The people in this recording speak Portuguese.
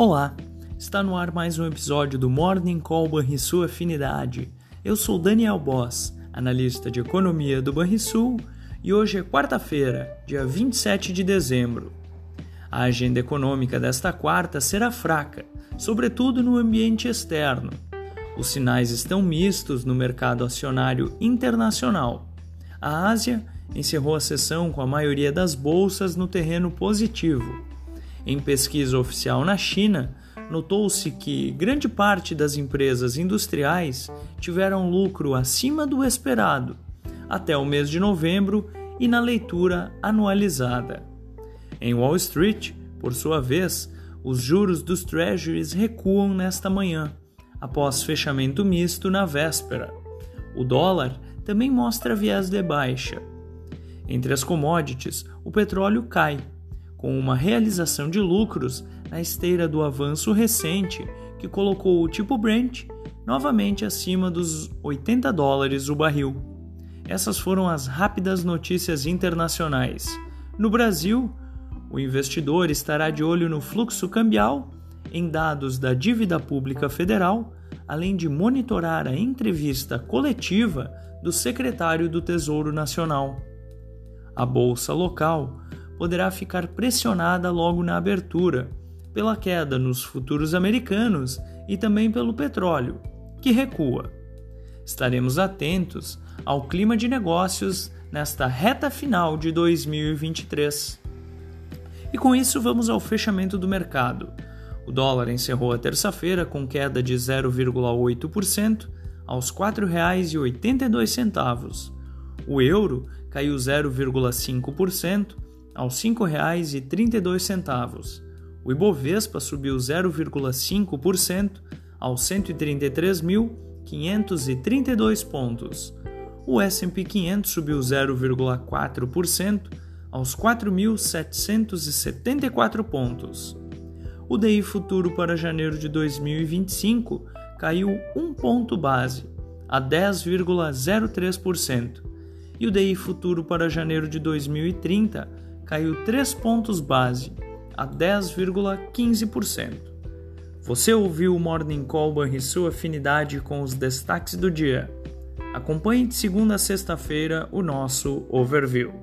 Olá, está no ar mais um episódio do Morning Call Banrisul Afinidade. Eu sou Daniel Boss, analista de economia do Banrisul, e hoje é quarta-feira, dia 27 de dezembro. A agenda econômica desta quarta será fraca, sobretudo no ambiente externo. Os sinais estão mistos no mercado acionário internacional. A Ásia encerrou a sessão com a maioria das bolsas no terreno positivo em pesquisa oficial na China, notou-se que grande parte das empresas industriais tiveram lucro acima do esperado até o mês de novembro e na leitura anualizada. Em Wall Street, por sua vez, os juros dos treasuries recuam nesta manhã, após fechamento misto na véspera. O dólar também mostra viés de baixa. Entre as commodities, o petróleo cai com uma realização de lucros na esteira do avanço recente que colocou o tipo Brent novamente acima dos 80 dólares o barril. Essas foram as rápidas notícias internacionais. No Brasil, o investidor estará de olho no fluxo cambial, em dados da dívida pública federal, além de monitorar a entrevista coletiva do secretário do Tesouro Nacional. A bolsa local poderá ficar pressionada logo na abertura, pela queda nos futuros americanos e também pelo petróleo, que recua. Estaremos atentos ao clima de negócios nesta reta final de 2023. E com isso vamos ao fechamento do mercado. O dólar encerrou a terça-feira com queda de 0,8% aos R$ 4,82. O euro caiu 0,5% aos R$ 5,32. O Ibovespa subiu 0,5% aos 133.532 pontos. O S&P 500 subiu 0,4% aos 4.774 pontos. O DI futuro para janeiro de 2025 caiu um ponto base, a 10,03%, e o DI futuro para janeiro de 2030 caiu 3 pontos base, a 10,15%. Você ouviu o Morning Call e sua afinidade com os destaques do dia. Acompanhe de segunda a sexta-feira o nosso overview.